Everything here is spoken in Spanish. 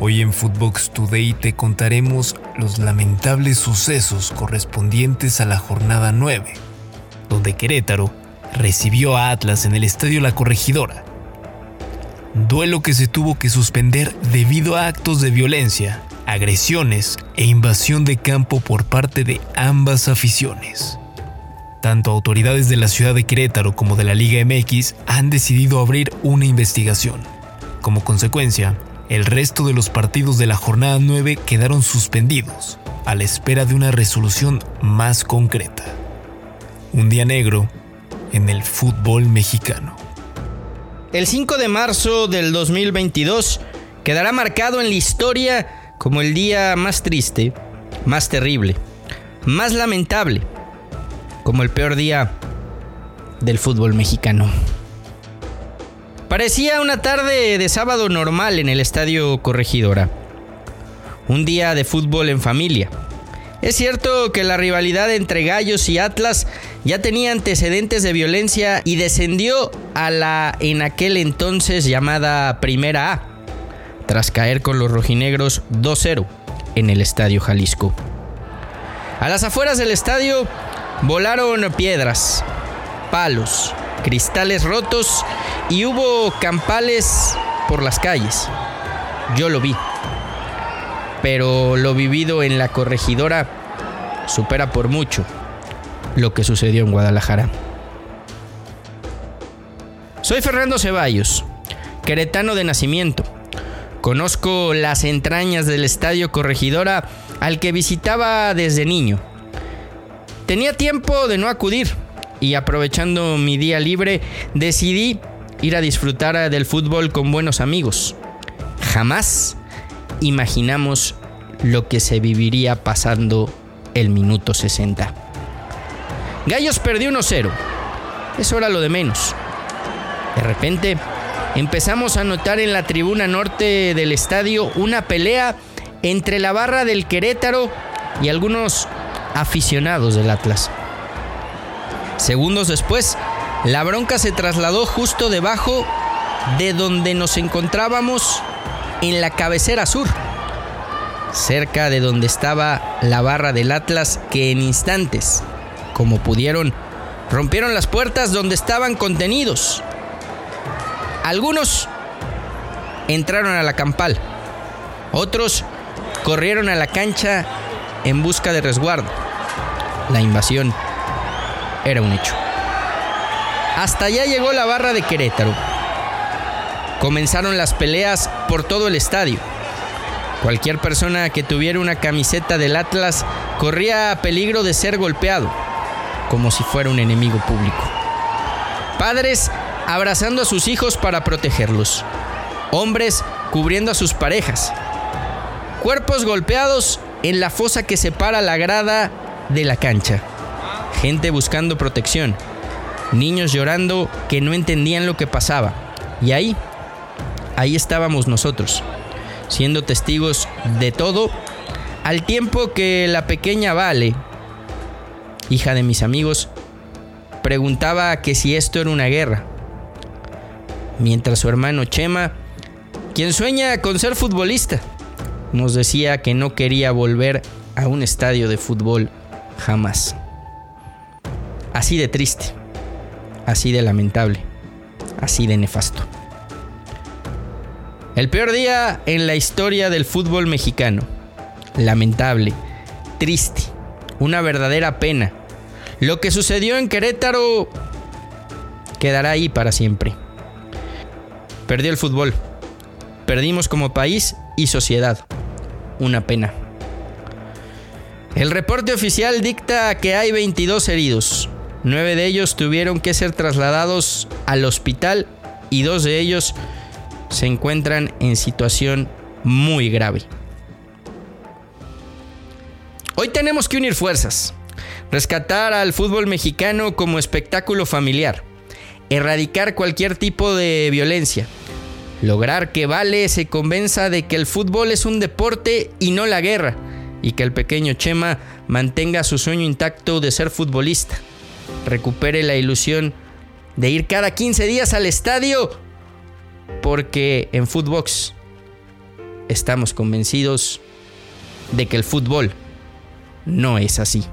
Hoy en Footbox Today te contaremos los lamentables sucesos correspondientes a la jornada 9, donde Querétaro recibió a Atlas en el Estadio La Corregidora. Duelo que se tuvo que suspender debido a actos de violencia, agresiones e invasión de campo por parte de ambas aficiones. Tanto autoridades de la ciudad de Querétaro como de la Liga MX han decidido abrir una investigación. Como consecuencia, el resto de los partidos de la jornada 9 quedaron suspendidos, a la espera de una resolución más concreta. Un día negro en el fútbol mexicano. El 5 de marzo del 2022 quedará marcado en la historia como el día más triste, más terrible, más lamentable, como el peor día del fútbol mexicano. Parecía una tarde de sábado normal en el estadio Corregidora. Un día de fútbol en familia. Es cierto que la rivalidad entre Gallos y Atlas ya tenía antecedentes de violencia y descendió a la en aquel entonces llamada Primera A, tras caer con los rojinegros 2-0 en el Estadio Jalisco. A las afueras del estadio volaron piedras, palos, cristales rotos y hubo campales por las calles. Yo lo vi. Pero lo vivido en la corregidora supera por mucho lo que sucedió en Guadalajara. Soy Fernando Ceballos, queretano de nacimiento. Conozco las entrañas del estadio Corregidora al que visitaba desde niño. Tenía tiempo de no acudir y aprovechando mi día libre decidí ir a disfrutar del fútbol con buenos amigos. Jamás imaginamos lo que se viviría pasando el minuto 60. Gallos perdió 1-0. Eso era lo de menos. De repente empezamos a notar en la tribuna norte del estadio una pelea entre la barra del Querétaro y algunos aficionados del Atlas. Segundos después, la bronca se trasladó justo debajo de donde nos encontrábamos en la cabecera sur, cerca de donde estaba la barra del Atlas que en instantes, como pudieron, rompieron las puertas donde estaban contenidos. Algunos entraron a la campal, otros corrieron a la cancha en busca de resguardo. La invasión era un hecho. Hasta allá llegó la barra de Querétaro. Comenzaron las peleas por todo el estadio. Cualquier persona que tuviera una camiseta del Atlas corría peligro de ser golpeado, como si fuera un enemigo público. Padres abrazando a sus hijos para protegerlos. Hombres cubriendo a sus parejas. Cuerpos golpeados en la fosa que separa la grada de la cancha gente buscando protección, niños llorando que no entendían lo que pasaba. Y ahí, ahí estábamos nosotros, siendo testigos de todo, al tiempo que la pequeña Vale, hija de mis amigos, preguntaba que si esto era una guerra, mientras su hermano Chema, quien sueña con ser futbolista, nos decía que no quería volver a un estadio de fútbol jamás. Así de triste, así de lamentable, así de nefasto. El peor día en la historia del fútbol mexicano. Lamentable, triste, una verdadera pena. Lo que sucedió en Querétaro quedará ahí para siempre. Perdió el fútbol. Perdimos como país y sociedad. Una pena. El reporte oficial dicta que hay 22 heridos. Nueve de ellos tuvieron que ser trasladados al hospital y dos de ellos se encuentran en situación muy grave. Hoy tenemos que unir fuerzas, rescatar al fútbol mexicano como espectáculo familiar, erradicar cualquier tipo de violencia, lograr que Vale se convenza de que el fútbol es un deporte y no la guerra, y que el pequeño Chema mantenga su sueño intacto de ser futbolista recupere la ilusión de ir cada 15 días al estadio, porque en Footbox estamos convencidos de que el fútbol no es así.